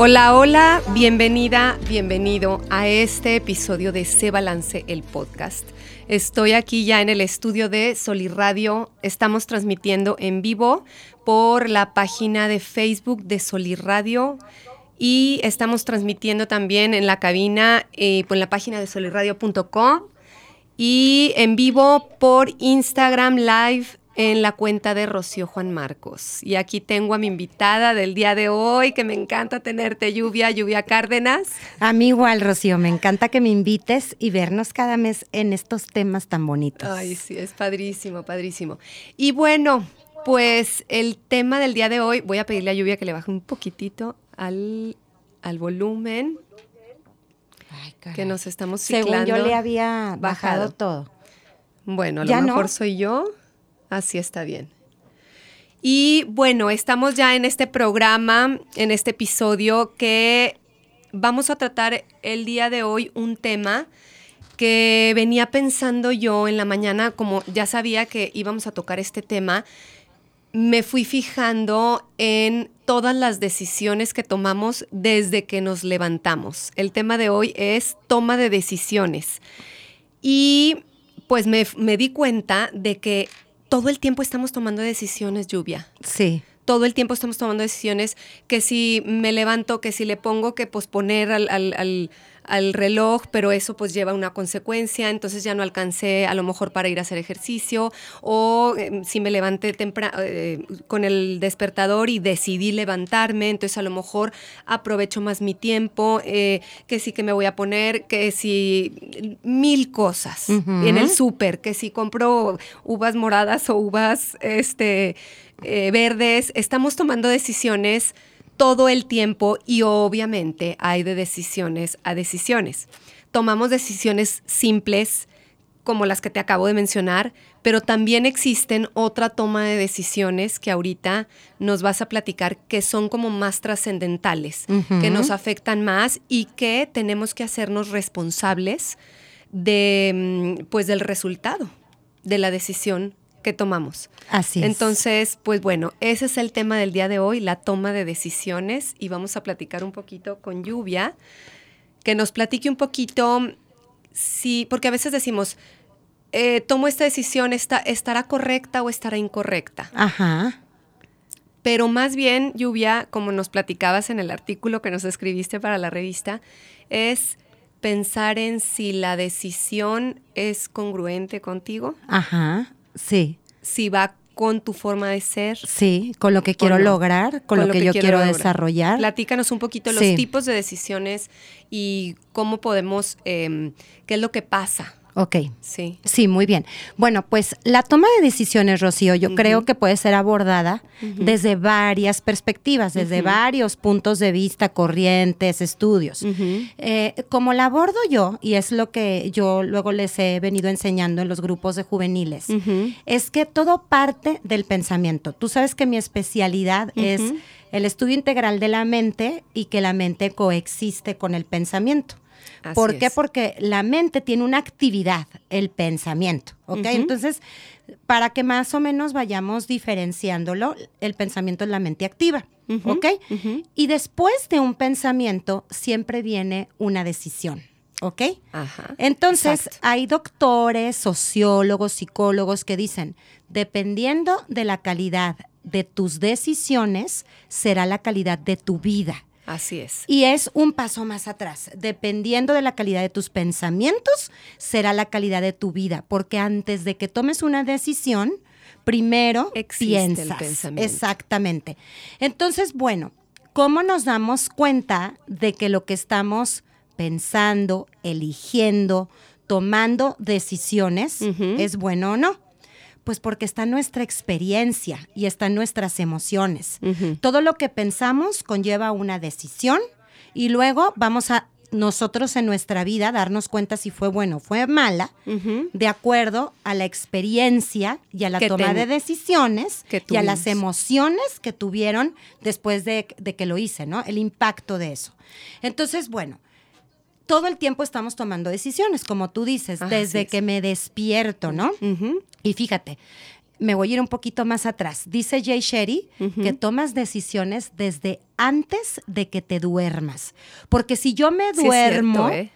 Hola, hola, bienvenida, bienvenido a este episodio de Se Balance el Podcast. Estoy aquí ya en el estudio de Solirradio. Estamos transmitiendo en vivo por la página de Facebook de Solirradio y estamos transmitiendo también en la cabina, eh, por la página de solirradio.com y en vivo por Instagram Live en la cuenta de Rocío Juan Marcos. Y aquí tengo a mi invitada del día de hoy, que me encanta tenerte, Lluvia, Lluvia Cárdenas. A mí igual, Rocío, me encanta que me invites y vernos cada mes en estos temas tan bonitos. Ay, sí, es padrísimo, padrísimo. Y bueno, pues el tema del día de hoy, voy a pedirle a Lluvia que le baje un poquitito al, al volumen Ay, que nos estamos Según ciclando. yo le había bajado, bajado. todo. Bueno, a lo ¿Ya no? mejor soy yo. Así está bien. Y bueno, estamos ya en este programa, en este episodio que vamos a tratar el día de hoy un tema que venía pensando yo en la mañana, como ya sabía que íbamos a tocar este tema, me fui fijando en todas las decisiones que tomamos desde que nos levantamos. El tema de hoy es toma de decisiones. Y pues me, me di cuenta de que todo el tiempo estamos tomando decisiones, lluvia. Sí. Todo el tiempo estamos tomando decisiones que si me levanto, que si le pongo que posponer al, al- al- al reloj, pero eso pues lleva una consecuencia, entonces ya no alcancé a lo mejor para ir a hacer ejercicio, o eh, si me levanté tempra- eh, con el despertador y decidí levantarme, entonces a lo mejor aprovecho más mi tiempo, eh, que sí que me voy a poner, que si mil cosas en el súper, que si compro uvas moradas o uvas este, eh, verdes, estamos tomando decisiones todo el tiempo y obviamente hay de decisiones a decisiones. Tomamos decisiones simples como las que te acabo de mencionar, pero también existen otra toma de decisiones que ahorita nos vas a platicar que son como más trascendentales, que nos afectan más y que tenemos que hacernos responsables de mm, pues del resultado de la decisión que tomamos. Así es. Entonces, pues bueno, ese es el tema del día de hoy, la toma de decisiones y vamos a platicar un poquito con Lluvia, que nos platique un poquito si, porque a veces decimos, eh, tomo esta decisión, esta, ¿estará correcta o estará incorrecta? Ajá. Pero más bien, Lluvia, como nos platicabas en el artículo que nos escribiste para la revista, es pensar en si la decisión es congruente contigo, Ajá. Sí. si va con tu forma de ser. Sí. Con lo que quiero no? lograr, con, lo, que, yo quiero, desarrollar. Platícanos un poquito los Sí. tipos de decisiones y cómo podemos, eh, qué es lo que pasa. Ok. Sí. Sí, muy bien. Bueno, pues la toma de decisiones, Rocío, yo creo que puede ser abordada desde varias perspectivas, desde varios puntos de vista, corrientes, estudios. Eh, como la abordo yo, y es lo que yo luego les he venido enseñando en los grupos de juveniles, es que todo parte del pensamiento. Tú sabes que mi especialidad es el estudio integral de la mente y que la mente coexiste con el pensamiento. Así ¿Por qué? es. Porque la mente tiene una actividad, el pensamiento, ¿ok? Entonces, para que más o menos vayamos diferenciándolo, el pensamiento es la mente activa, Ujú, ¿ok? Y después de un pensamiento siempre viene una decisión, ¿ok? Ajá. Entonces, Exacto. hay doctores, sociólogos, psicólogos que dicen, dependiendo de la calidad de tus decisiones, será la calidad de tu vida. Así es. Y es un paso más atrás. Dependiendo de la calidad de tus pensamientos, será la calidad de tu vida. Porque antes de que tomes una decisión, primero Existe el piensas. pensamiento. Exactamente. Entonces, bueno, ¿cómo nos damos cuenta de que lo que estamos pensando, eligiendo, tomando decisiones es bueno o no? Pues porque está nuestra experiencia y están nuestras emociones. Todo lo que pensamos conlleva una decisión y luego vamos a nosotros en nuestra vida darnos cuenta si fue bueno o fue mala, de acuerdo a la experiencia y a la toma de decisiones y a las emociones que tuvieron después de, que lo hice, ¿no? El impacto de eso. Entonces, bueno, todo el tiempo estamos tomando decisiones, como tú dices, desde que me despierto, ¿no? Y fíjate, me voy a ir un poquito más atrás. Dice Jay Sherry que tomas decisiones desde antes de que te duermas. Porque si yo me duermo ¿eh?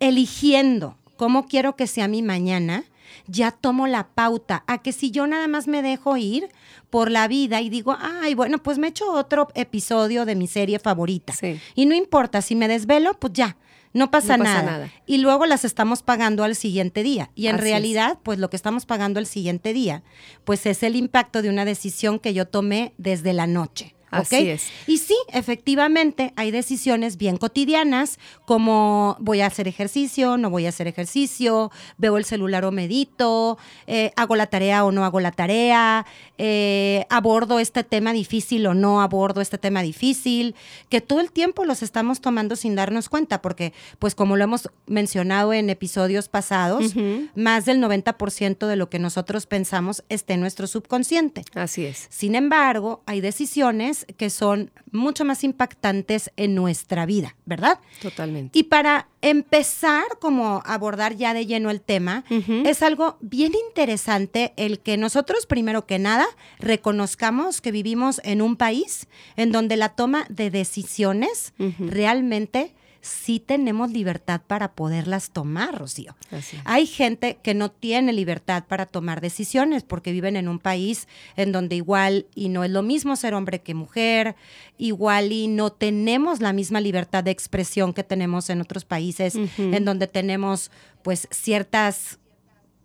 eligiendo cómo quiero que sea mi mañana, ya tomo la pauta a que si yo nada más me dejo ir por la vida y digo, ay, bueno, pues me echo otro episodio de mi serie favorita. Y no importa, si me desvelo, pues ya, no pasa, nada. Y luego las estamos pagando al siguiente día. Y en realidad, pues lo que estamos pagando al siguiente día, pues es el impacto de una decisión que yo tomé desde la noche. Así es. Y sí, efectivamente, hay decisiones bien cotidianas, como voy a hacer ejercicio, no voy a hacer ejercicio, veo el celular o medito, eh, hago la tarea o no hago la tarea, eh, abordo este tema difícil o no abordo este tema difícil, que todo el tiempo los estamos tomando sin darnos cuenta, porque pues como lo hemos mencionado en episodios pasados, más del 90% de lo que nosotros pensamos está en nuestro subconsciente. Así es. Sin embargo, hay decisiones que son mucho más impactantes en nuestra vida, ¿verdad? Totalmente. Y para empezar como abordar ya de lleno el tema, es algo bien interesante el que nosotros primero que nada reconozcamos que vivimos en un país en donde la toma de decisiones realmente sí tenemos libertad para poderlas tomar, Rocío. Hay gente que no tiene libertad para tomar decisiones porque viven en un país en donde igual y no es lo mismo ser hombre que mujer, igual y no tenemos la misma libertad de expresión que tenemos en otros países, en donde tenemos pues ciertas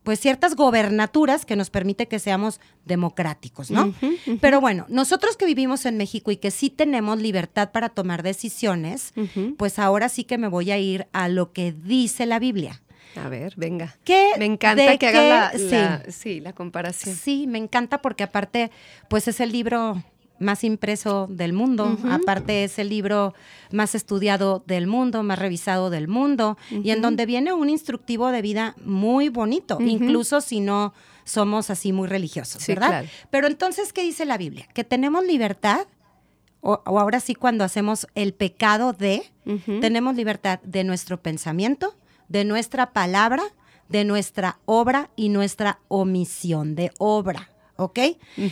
pues ciertas gobernaturas que nos permite que seamos democráticos, ¿no? Pero bueno, nosotros que vivimos en México y que sí tenemos libertad para tomar decisiones, pues ahora sí que me voy a ir a lo que dice la Biblia. A ver, venga. me encanta que hagas la, sí, la comparación. Sí, me encanta porque aparte, pues es el libro más impreso del mundo. Aparte es el libro más estudiado del mundo, más revisado del mundo, y en donde viene un instructivo de vida muy bonito, incluso si no somos así muy religiosos, ¿verdad? Pero entonces, ¿qué dice la Biblia? Que tenemos libertad, o, ahora sí cuando hacemos el pecado de, tenemos libertad de nuestro pensamiento, de nuestra palabra, de nuestra obra y nuestra omisión de obra. ¿ok?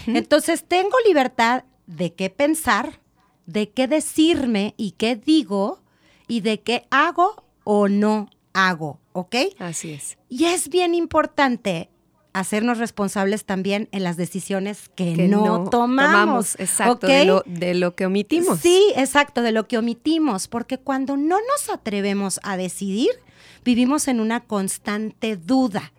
Entonces tengo libertad de qué pensar, de qué decirme y qué digo y de qué hago o no hago, ¿ok? Así es. Y es bien importante hacernos responsables también en las decisiones que, no, tomamos. exacto, de, lo, de, lo, que omitimos. Sí, exacto, de lo que omitimos, porque cuando no nos atrevemos a decidir, vivimos en una constante duda.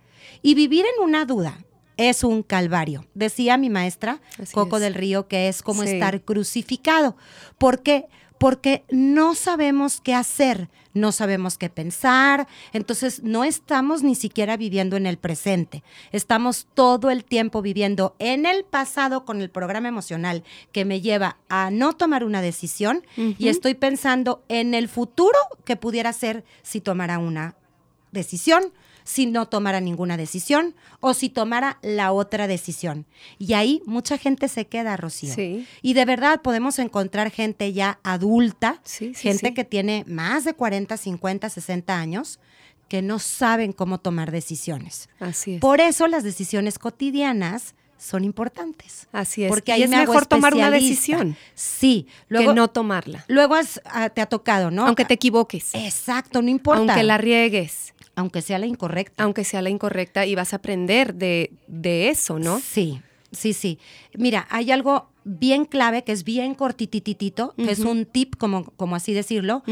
Y vivir en una duda es un calvario. Decía mi maestra, Coco del Río, que es como estar crucificado. ¿Por qué? Porque no sabemos qué hacer, no sabemos qué pensar, entonces no estamos ni siquiera viviendo en el presente. Estamos todo el tiempo viviendo en el pasado con el programa emocional que me lleva a no tomar una decisión y estoy pensando en el futuro que pudiera ser si tomara una decisión si no tomara ninguna decisión o si tomara la otra decisión. Y ahí mucha gente se queda, Rocío. Y de verdad podemos encontrar gente ya adulta, gente que tiene más de 40, 50, 60 años, que no saben cómo tomar decisiones. Así es. Por eso las decisiones cotidianas son importantes. Así es. Porque ahí es mejor tomar una decisión. Sí. Luego, que no tomarla. Luego ah, te ha tocado, ¿no? Aunque te equivoques. Exacto, no importa. Aunque la riegues. Aunque sea la incorrecta. Aunque sea la incorrecta y vas a aprender de, eso, ¿no? Sí, sí, sí. Mira, hay algo bien clave que es bien cortititito, que es un tip, como, como así decirlo,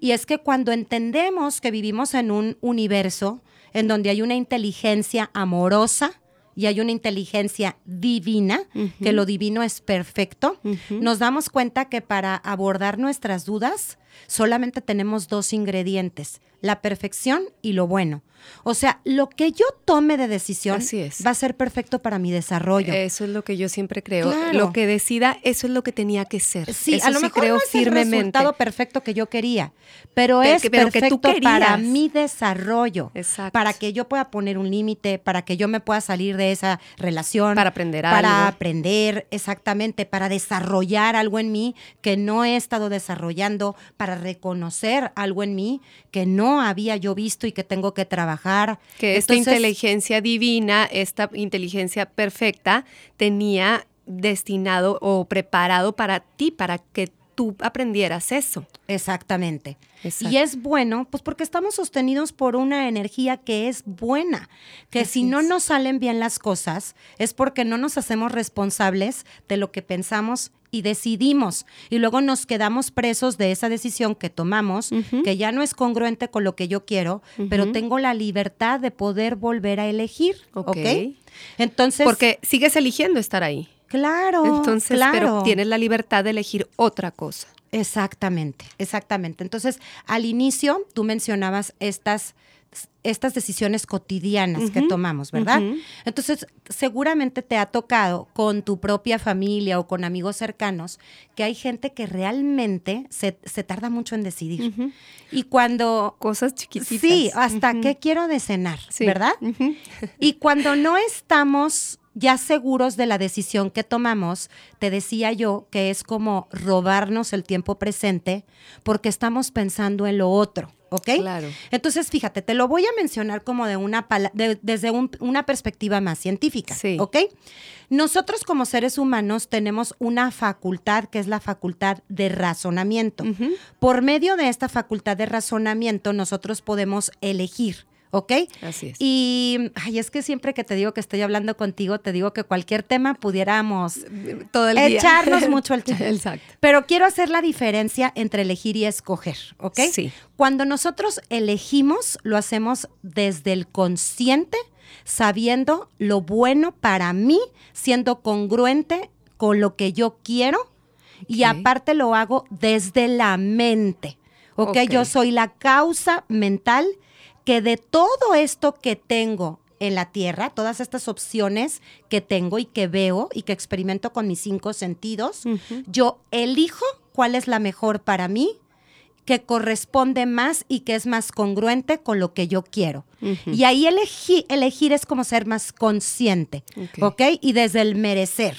y es que cuando entendemos que vivimos en un universo en donde hay una inteligencia amorosa, y hay una inteligencia divina, que lo divino es perfecto, nos damos cuenta que para abordar nuestras dudas solamente tenemos dos ingredientes, la perfección y lo bueno. O sea, lo que yo tome de decisión Así es. va a ser perfecto para mi desarrollo. Eso es lo que yo siempre creo. Claro. Lo que decida, eso es lo que tenía que ser. Sí, Eso a lo mejor creo no es el firmemente. resultado perfecto que yo quería, pero, Pero es que- pero que tú perfecto para mi desarrollo, Exacto. para que yo pueda poner un límite, para que yo me pueda salir de esa relación, Para aprender para algo. aprender exactamente, para desarrollar algo en mí que no he estado desarrollando, para reconocer algo en mí que no había yo visto y que tengo que trabajar. Que esta Entonces, inteligencia divina, esta inteligencia perfecta, tenía destinado o preparado para ti, para que tú aprendieras eso. Exactamente. Exacto. Y es bueno, pues porque estamos sostenidos por una energía que es buena, que Así si no es. nos salen bien las cosas es porque no nos hacemos responsables de lo que pensamos y decidimos. Y luego nos quedamos presos de esa decisión que tomamos, que ya no es congruente con lo que yo quiero, pero tengo la libertad de poder volver a elegir. ¿Ok? Ok. Entonces, Porque sigues eligiendo estar ahí. Claro, Entonces, claro. pero tienes la libertad de elegir otra cosa. Exactamente, exactamente. Entonces, al inicio tú mencionabas estas, estas decisiones cotidianas que tomamos, ¿verdad? Entonces, seguramente te ha tocado con tu propia familia o con amigos cercanos que hay gente que realmente se, se tarda mucho en decidir. Y cuando... Cosas chiquititas. Sí, hasta qué quiero de cenar, Sí. ¿verdad? Y cuando no estamos ya seguros de la decisión que tomamos, te decía yo que es como robarnos el tiempo presente porque estamos pensando en lo otro, ¿ok? Claro. Entonces, fíjate, te lo voy a mencionar como de una de- desde un- una perspectiva más científica, Sí. ¿ok? Nosotros como seres humanos tenemos una facultad que es la facultad de razonamiento. Por medio de esta facultad de razonamiento, nosotros podemos elegir, ¿ok? Así es. Y ay, es que siempre que te digo que estoy hablando contigo, te digo que cualquier tema pudiéramos Todo el día. echarnos mucho el chat. Exacto. Pero quiero hacer la diferencia entre elegir y escoger, ¿ok? Sí. Cuando nosotros elegimos, lo hacemos desde el consciente, sabiendo lo bueno para mí, siendo congruente con lo que yo quiero y aparte lo hago desde la mente, ¿ok? Ok. Yo soy la causa mental que de todo esto que tengo en la tierra, todas estas opciones que tengo y que veo y que experimento con mis cinco sentidos, yo elijo cuál es la mejor para mí, que corresponde más y que es más congruente con lo que yo quiero. Y ahí elegí- elegir es como ser más consciente, Ok. Y desde el merecer.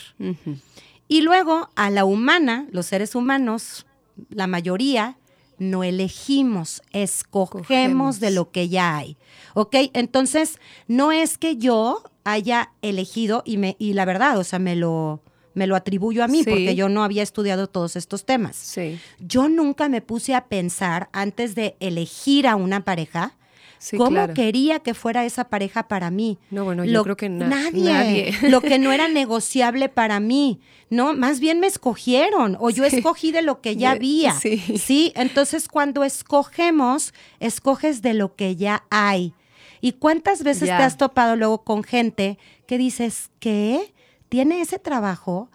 Y luego a la humana, los seres humanos, la mayoría, no elegimos, escogemos Cogemos. de lo que ya hay. ¿Ok? Entonces, no es que yo haya elegido y, me, y la verdad, o sea, me lo, me lo atribuyo a mí Sí. porque yo no había estudiado todos estos temas. Sí. Yo nunca me puse a pensar antes de elegir a una pareja. Sí, ¿Cómo claro. quería que fuera esa pareja para mí? No, bueno, yo creo que na- nadie, nadie. Lo que no era negociable para mí. No, más bien me escogieron o yo Sí. escogí de lo que ya había. sí. Sí, entonces cuando escogemos, escoges de lo que ya hay. ¿Y cuántas veces Ya. te has topado luego con gente que dices, ¿qué? ¿Tiene ese trabajo?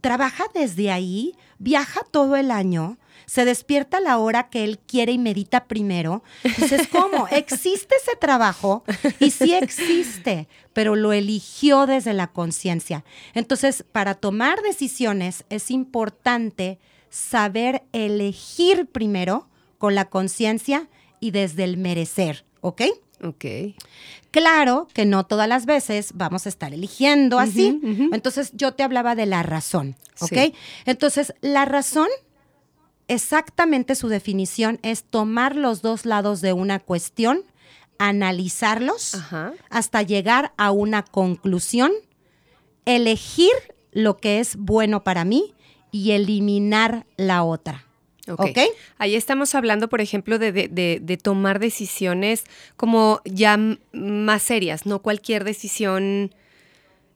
¿Trabaja desde ahí? ¿Viaja todo el año? ¿Se despierta a la hora que él quiere y medita primero? Dices, ¿cómo? ¿Existe ese trabajo? Y sí existe, pero lo eligió desde la conciencia. Entonces, para tomar decisiones es importante saber elegir primero con la conciencia y desde el merecer, ¿ok? Ok. Claro que no todas las veces vamos a estar eligiendo así. Entonces yo te hablaba de la razón, ¿ok? Sí. Entonces la razón, exactamente su definición es tomar los dos lados de una cuestión, analizarlos Ajá. hasta llegar a una conclusión, elegir lo que es bueno para mí y eliminar la otra. Ok. ¿Ok? Ahí estamos hablando, por ejemplo, de, de- de- de tomar decisiones como ya más serias, no cualquier decisión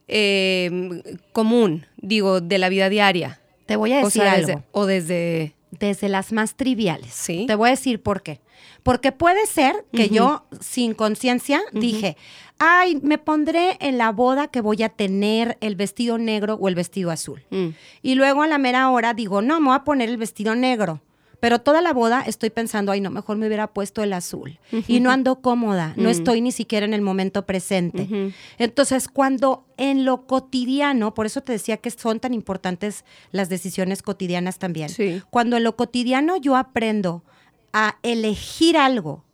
eh, común, digo, de la vida diaria. Te voy a O decir sea, algo. desde, o desde... desde las más triviales. Sí. Te voy a decir por qué. Porque puede ser que yo, sin conciencia, dije, ay, me pondré en la boda que voy a tener el vestido negro o el vestido azul. Mm, Y luego a la mera hora digo, no, me voy a poner el vestido negro. Pero toda la boda estoy pensando, ay, no, mejor me hubiera puesto el azul. Y no ando cómoda, no estoy ni siquiera en el momento presente. Entonces, cuando en lo cotidiano, por eso te decía que son tan importantes las decisiones cotidianas también. Cuando en lo cotidiano yo aprendo a elegir algo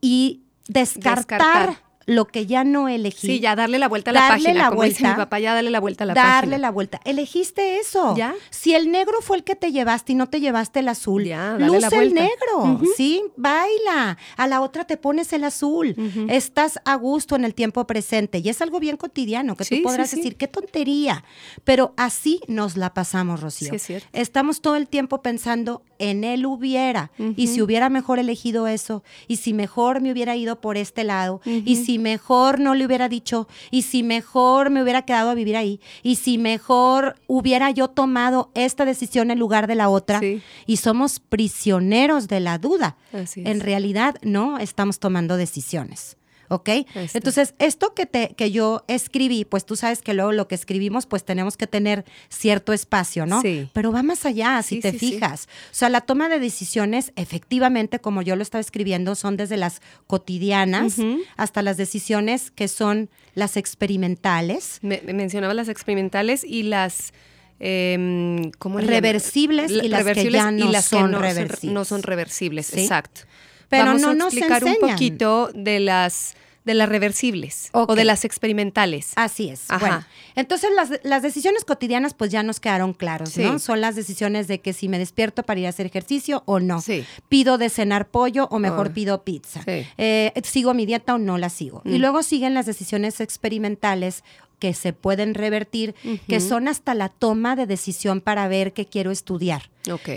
y descartar lo que ya no elegí. Sí, ya darle la vuelta a la página. La como vuelta, dice mi papá, ya darle la vuelta a la página. Darle la vuelta. Elegiste eso. ¿Ya? Si el negro fue el que te llevaste y no te llevaste el azul, ya, luce el negro. Sí, baila. A la otra te pones el azul. Estás a gusto en el tiempo presente. Y es algo bien cotidiano que tú podrás decir, qué tontería. Pero así nos la pasamos, Rocío. Es cierto. Estamos todo el tiempo pensando en él hubiera. Y si hubiera mejor elegido eso. Y si mejor me hubiera ido por este lado. Y si mejor no le hubiera dicho, y si mejor me hubiera quedado a vivir ahí, y si mejor hubiera yo tomado esta decisión en lugar de la otra, y somos prisioneros de la duda. En realidad no estamos tomando decisiones. ¿Ok? Entonces, esto que, te, que yo escribí, pues tú sabes que luego lo que escribimos, pues tenemos que tener cierto espacio, ¿no? Sí. Pero va más allá, si te fijas. O sea, la toma de decisiones, efectivamente, como yo lo estaba escribiendo, son desde las cotidianas hasta las decisiones que son las experimentales. Me, mencionaba las experimentales y las... Eh, reversibles y las que ya no son reversibles. no son reversibles, exacto. Pero Vamos no a explicar un poquito de las de las reversibles o de las experimentales. Así es. Bueno, entonces las, decisiones cotidianas pues ya nos quedaron claros, ¿no? Son las decisiones de que si me despierto para ir a hacer ejercicio o no. Sí. Pido de cenar pollo o mejor oh. pido pizza. Eh, sigo mi dieta o no la sigo. Y mm. luego siguen las decisiones experimentales que se pueden revertir, que son hasta la toma de decisión para ver qué quiero estudiar.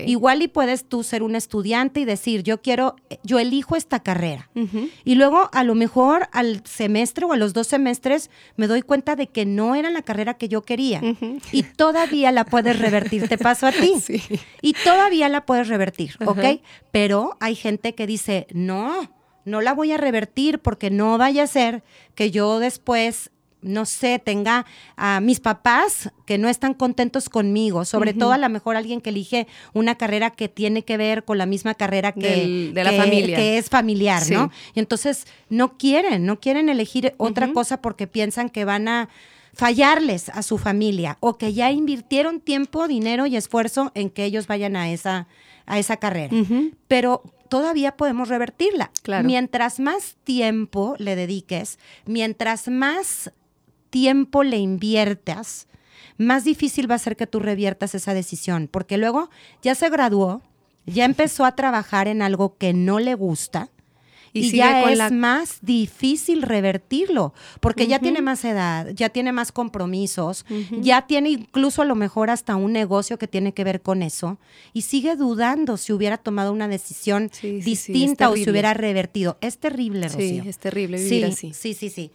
Igual y puedes tú ser un estudiante y decir, yo quiero, yo elijo esta carrera. Y luego a lo mejor al semestre o a los dos semestres me doy cuenta de que no era la carrera que yo quería. Y todavía la puedes revertir, te paso a ti. Y todavía la puedes revertir, ¿ok? Pero hay gente que dice, no, no la voy a revertir porque no vaya a ser que yo después no sé, tenga a mis papás que no están contentos conmigo, sobre todo a lo mejor alguien que elige una carrera que tiene que ver con la misma carrera que, de la familia. que es familiar, ¿no? Y entonces no quieren, no quieren elegir otra cosa porque piensan que van a fallarles a su familia o que ya invirtieron tiempo, dinero y esfuerzo en que ellos vayan a esa, a esa carrera. Pero todavía podemos revertirla. Mientras más tiempo le dediques, mientras más tiempo le inviertas, más difícil va a ser que tú reviertas esa decisión, porque luego ya se graduó, ya empezó a trabajar en algo que no le gusta. Y, ya es más difícil revertirlo, porque ya tiene más edad, ya tiene más compromisos, ya tiene incluso a lo mejor hasta un negocio que tiene que ver con eso, y sigue dudando si hubiera tomado una decisión distinta o si hubiera revertido. Es terrible, Rocío. Sí, es terrible vivir así. Sí, sí, sí.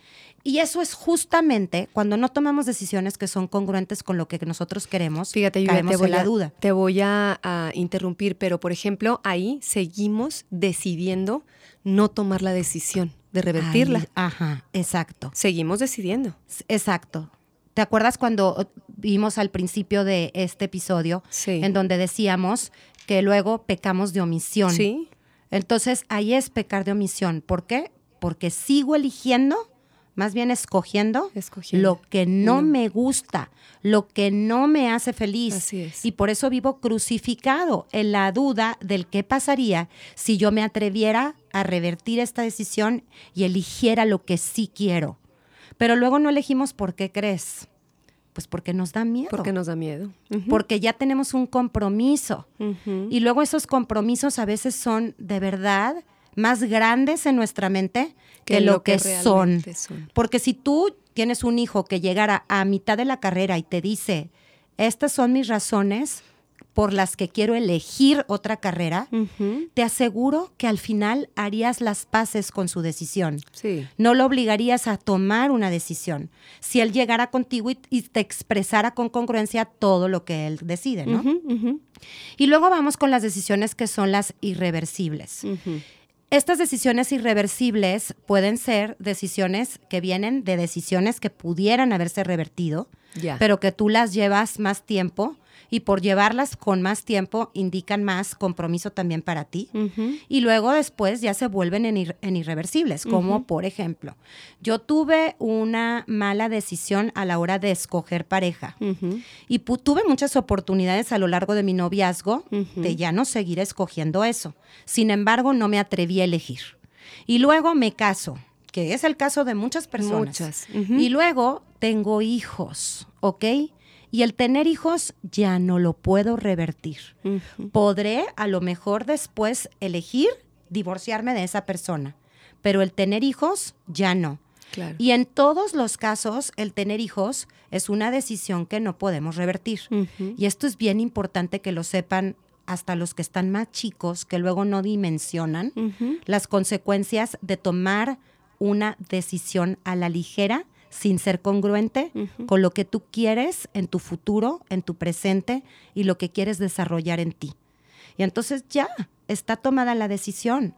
Y eso es justamente cuando no tomamos decisiones que son congruentes con lo que nosotros queremos. Fíjate, yo te voy la duda. Te voy a, interrumpir, pero por ejemplo, ahí seguimos decidiendo no tomar la decisión de revertirla. ajá, exacto. Seguimos decidiendo. Exacto. ¿Te acuerdas cuando vimos al principio de este episodio en donde decíamos que luego pecamos de omisión? Sí. Entonces ahí es pecar de omisión. ¿Por qué? Porque sigo eligiendo más bien escogiendo, lo que no, me gusta, lo que no me hace feliz. Así es. Y por eso vivo crucificado en la duda del qué pasaría si yo me atreviera a revertir esta decisión y eligiera lo que sí quiero. Pero luego no elegimos por qué crees. Pues porque nos da miedo. Porque nos da miedo. Porque ya tenemos un compromiso. Y luego esos compromisos a veces son de verdad más grandes en nuestra mente que, lo, que, son. Porque si tú tienes un hijo que llegara a mitad de la carrera y te dice, estas son mis razones por las que quiero elegir otra carrera, te aseguro que al final harías las paces con su decisión. Sí. No lo obligarías a tomar una decisión. Si él llegara contigo y, te expresara con congruencia todo lo que él decide, ¿no? Y luego vamos con las decisiones que son las irreversibles. Estas decisiones irreversibles pueden ser decisiones que vienen de decisiones que pudieran haberse revertido, pero que tú las llevas más tiempo y por llevarlas con más tiempo indican más compromiso también para ti. Y luego después ya se vuelven en, irreversibles, como por ejemplo, yo tuve una mala decisión a la hora de escoger pareja y tuve muchas oportunidades a lo largo de mi noviazgo de ya no seguir escogiendo eso. Sin embargo, no me atreví a elegir. Y luego me caso, que es el caso de muchas personas. Muchas. Y luego tengo hijos, ¿ok? Y el tener hijos ya no lo puedo revertir. Podré a lo mejor después elegir divorciarme de esa persona, pero el tener hijos ya no. Y en todos los casos, el tener hijos es una decisión que no podemos revertir. Y esto es bien importante que lo sepan hasta los que están más chicos, que luego no dimensionan las consecuencias de tomar una decisión a la ligera sin ser congruente con lo que tú quieres en tu futuro, en tu presente y lo que quieres desarrollar en ti. Y entonces ya está tomada la decisión.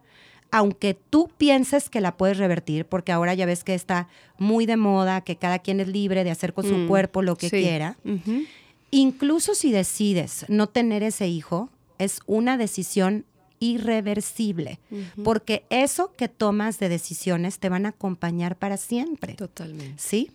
Aunque tú pienses que la puedes revertir, porque ahora ya ves que está muy de moda, que cada quien es libre de hacer con su mm, cuerpo lo que quiera, incluso si decides no tener ese hijo, es una decisión irreversible, porque eso que tomas de decisiones te van a acompañar para siempre. Totalmente. ¿Sí?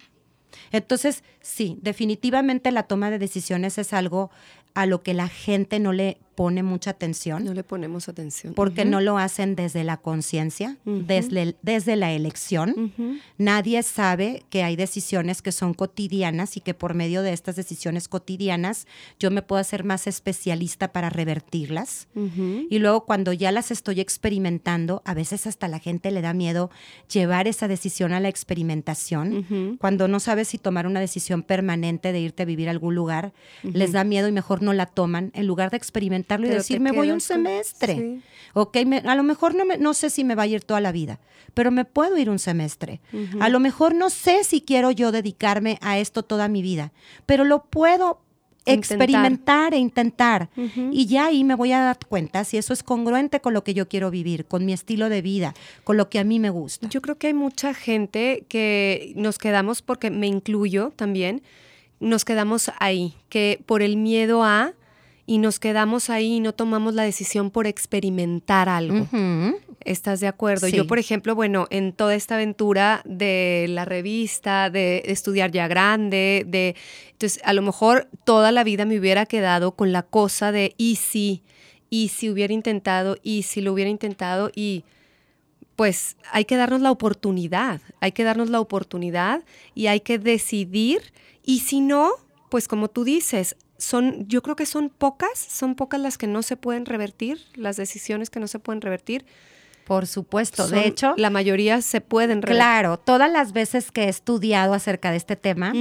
Entonces, sí, definitivamente la toma de decisiones es algo a lo que la gente no le pone mucha atención. No le ponemos atención. Porque no lo hacen desde la conciencia, desde, desde la elección. Nadie sabe que hay decisiones que son cotidianas y que por medio de estas decisiones cotidianas yo me puedo hacer más especialista para revertirlas. Y luego cuando ya las estoy experimentando, a veces hasta la gente le da miedo llevar esa decisión a la experimentación. Cuando no sabes si tomar una decisión permanente de irte a vivir a algún lugar, les da miedo y mejor no la toman en lugar de experimentar y decir, me voy un semestre. Ok, a lo mejor no, me, no sé si me va a ir toda la vida, pero me puedo ir un semestre. A lo mejor no sé si quiero yo dedicarme a esto toda mi vida, pero lo puedo experimentar e intentar. Y ya ahí me voy a dar cuenta si eso es congruente con lo que yo quiero vivir, con mi estilo de vida, con lo que a mí me gusta. Yo creo que hay mucha gente que nos quedamos, porque me incluyo también, nos quedamos ahí, que por el miedo a y nos quedamos ahí y no tomamos la decisión por experimentar algo. ¿Estás de acuerdo? Yo, por ejemplo, bueno, en toda esta aventura de la revista, de estudiar ya grande, de entonces a lo mejor toda la vida me hubiera quedado con la cosa de y si, y si hubiera intentado, y si lo hubiera intentado, y pues hay que darnos la oportunidad, hay que darnos la oportunidad y hay que decidir, y si no, pues como tú dices, son, yo creo que son pocas, son pocas las que no se pueden revertir, las decisiones que no se pueden revertir. Por supuesto, de hecho. La mayoría se pueden revertir. Claro, todas las veces que he estudiado acerca de este tema,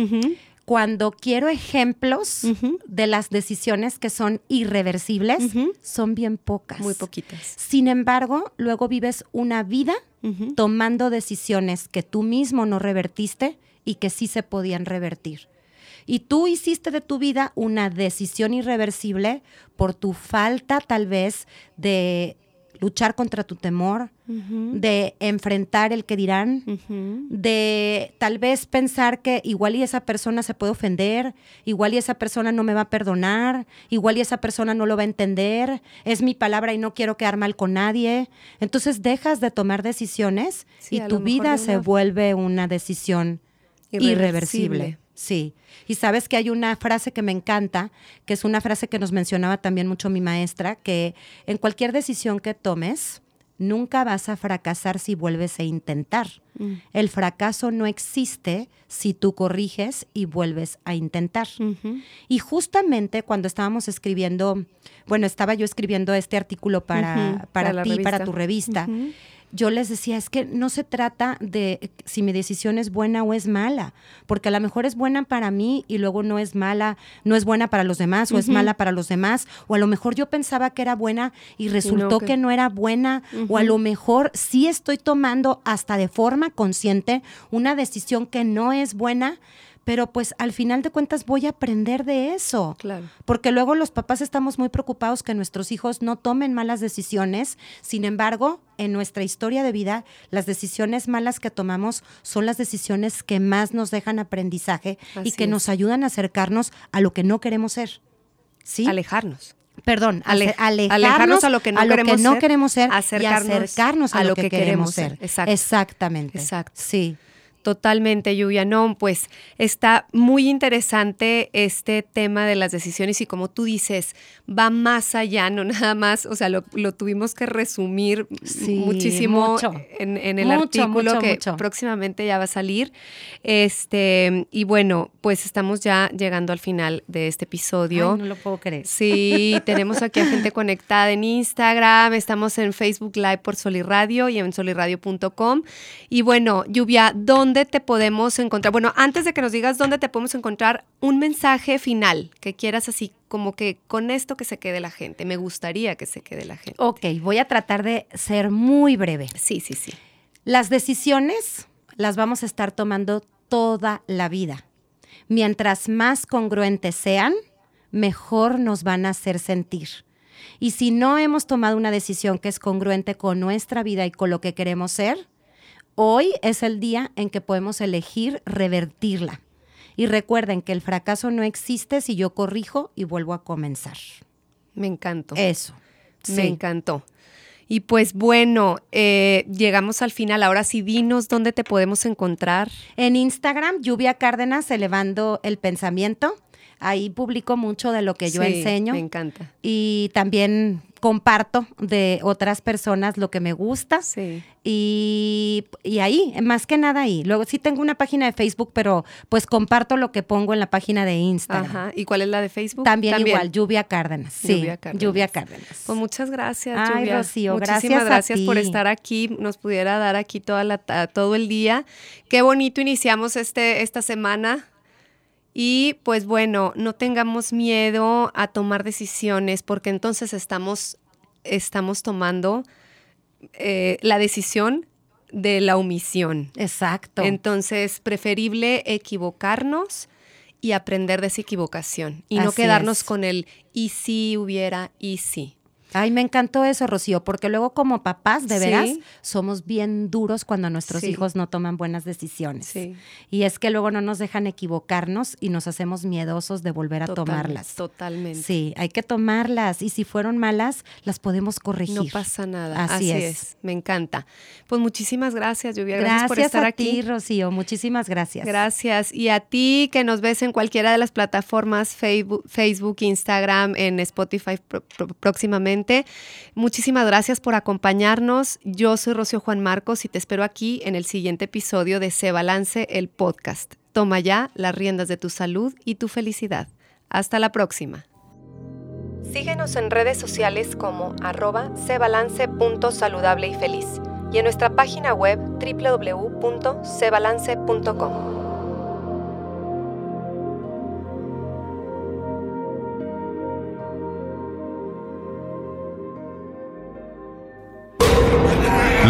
cuando quiero ejemplos de las decisiones que son irreversibles, son bien pocas. Muy poquitas. Sin embargo, luego vives una vida tomando decisiones que tú mismo no revertiste y que sí se podían revertir y tú hiciste de tu vida una decisión irreversible por tu falta tal vez de luchar contra tu temor, de enfrentar el que dirán, de tal vez pensar que igual y esa persona se puede ofender, igual y esa persona no me va a perdonar, igual y esa persona no lo va a entender, es mi palabra y no quiero quedar mal con nadie. Entonces dejas de tomar decisiones y tu vida se vuelve una decisión irreversible. Sí. Y sabes que hay una frase que me encanta, que es una frase que nos mencionaba también mucho mi maestra, que en cualquier decisión que tomes, nunca vas a fracasar si vuelves a intentar. Mm. El fracaso no existe si tú corriges y vuelves a intentar. Y justamente cuando estábamos escribiendo, bueno, estaba yo escribiendo este artículo para, para, ti, para tu revista yo les decía, es que no se trata de si mi decisión es buena o es mala, porque a lo mejor es buena para mí y luego no es mala, no es buena para los demás o es mala para los demás, o a lo mejor yo pensaba que era buena y resultó que... no era buena, o a lo mejor sí estoy tomando hasta de forma consciente una decisión que no es buena, pero pues al final de cuentas voy a aprender de eso. Claro. Porque luego los papás estamos muy preocupados que nuestros hijos no tomen malas decisiones. Sin embargo, en nuestra historia de vida, las decisiones malas que tomamos son las decisiones que más nos dejan aprendizaje y que nos ayudan a acercarnos a lo que no queremos ser. ¿sí? Alejarnos. Perdón, Ale- alejarnos, alejarnos a lo que no queremos ser, queremos ser acercarnos y acercarnos a, lo que, queremos ser. Exacto. Exactamente. Exacto. Sí. Totalmente, Lluvia. No, pues está muy interesante este tema de las decisiones y como tú dices, va más allá, no nada más, o sea, lo, lo tuvimos que resumir Sí, muchísimo en, en el Mucho, artículo mucho, que mucho. próximamente ya va a salir. Este, y bueno, pues estamos ya llegando al final de este episodio. Ay, no lo puedo creer. Sí, tenemos aquí a gente conectada en Instagram, estamos en Facebook Live por Soliradio y en soliradio.com. Y bueno, Lluvia, ¿dónde te podemos encontrar? Bueno, antes de que nos digas dónde te podemos encontrar, un mensaje final que quieras así como que con esto que se quede la gente. Me gustaría que se quede la gente. Ok, voy a tratar de ser muy breve. Sí, sí, sí. Las decisiones las vamos a estar tomando toda la vida. Mientras más congruentes sean, mejor nos van a hacer sentir. Y si no hemos tomado una decisión que es congruente con nuestra vida y con lo que queremos ser, hoy es el día en que podemos elegir revertirla. Y recuerden que el fracaso no existe si yo corrijo y vuelvo a comenzar. Me encantó. Eso. Me encantó. Y pues bueno, eh, llegamos al final. Ahora sí, dinos dónde te podemos encontrar. En Instagram, Lluvia Cárdenas, elevando el pensamiento. Ahí publico mucho de lo que yo Sí, enseño. Me encanta. Y también comparto de otras personas lo que me gusta. Sí. Y, y ahí, más que nada ahí. Luego sí tengo una página de Facebook, pero pues comparto lo que pongo en la página de Instagram. Ajá. ¿Y cuál es la de Facebook? También, igual, Lluvia Cárdenas. Sí, Lluvia Cárdenas. Lluvia Cárdenas. Pues muchas gracias, Ay, Lluvia. Rocío, Muchísimas gracias a por ti. estar aquí. Nos pudiera dar aquí toda la, todo el día. Qué bonito iniciamos este, esta semana. Y pues bueno, no tengamos miedo a tomar decisiones porque entonces estamos, estamos tomando eh, la decisión de la omisión. Exacto. Entonces, preferible equivocarnos y aprender de esa equivocación y no quedarnos es. con el y si hubiera y si. Ay, me encantó eso, Rocío, porque luego como papás, de Sí. veras, somos bien duros cuando nuestros Sí. hijos no toman buenas decisiones. Sí. Y es que luego no nos dejan equivocarnos y nos hacemos miedosos de volver a Total- tomarlas. Totalmente. Sí, hay que tomarlas y si fueron malas, las podemos corregir. No pasa nada. Así Así, es. es. Me encanta. Pues muchísimas gracias, Lluvia. Gracias, Gracias, por estar a aquí. ti, Rocío. Muchísimas gracias. Gracias. Y a ti que nos ves en cualquiera de las plataformas, Facebook, Facebook Instagram, en Spotify próximamente. Muchísimas gracias por acompañarnos. Yo soy Rocío Juan Marcos y te espero aquí en el siguiente episodio de Se Balance, el podcast. Toma ya las riendas de tu salud y tu felicidad. Hasta la próxima. Síguenos en redes sociales como arroba sebalance.saludable y feliz y en nuestra página web www.sebalance.com.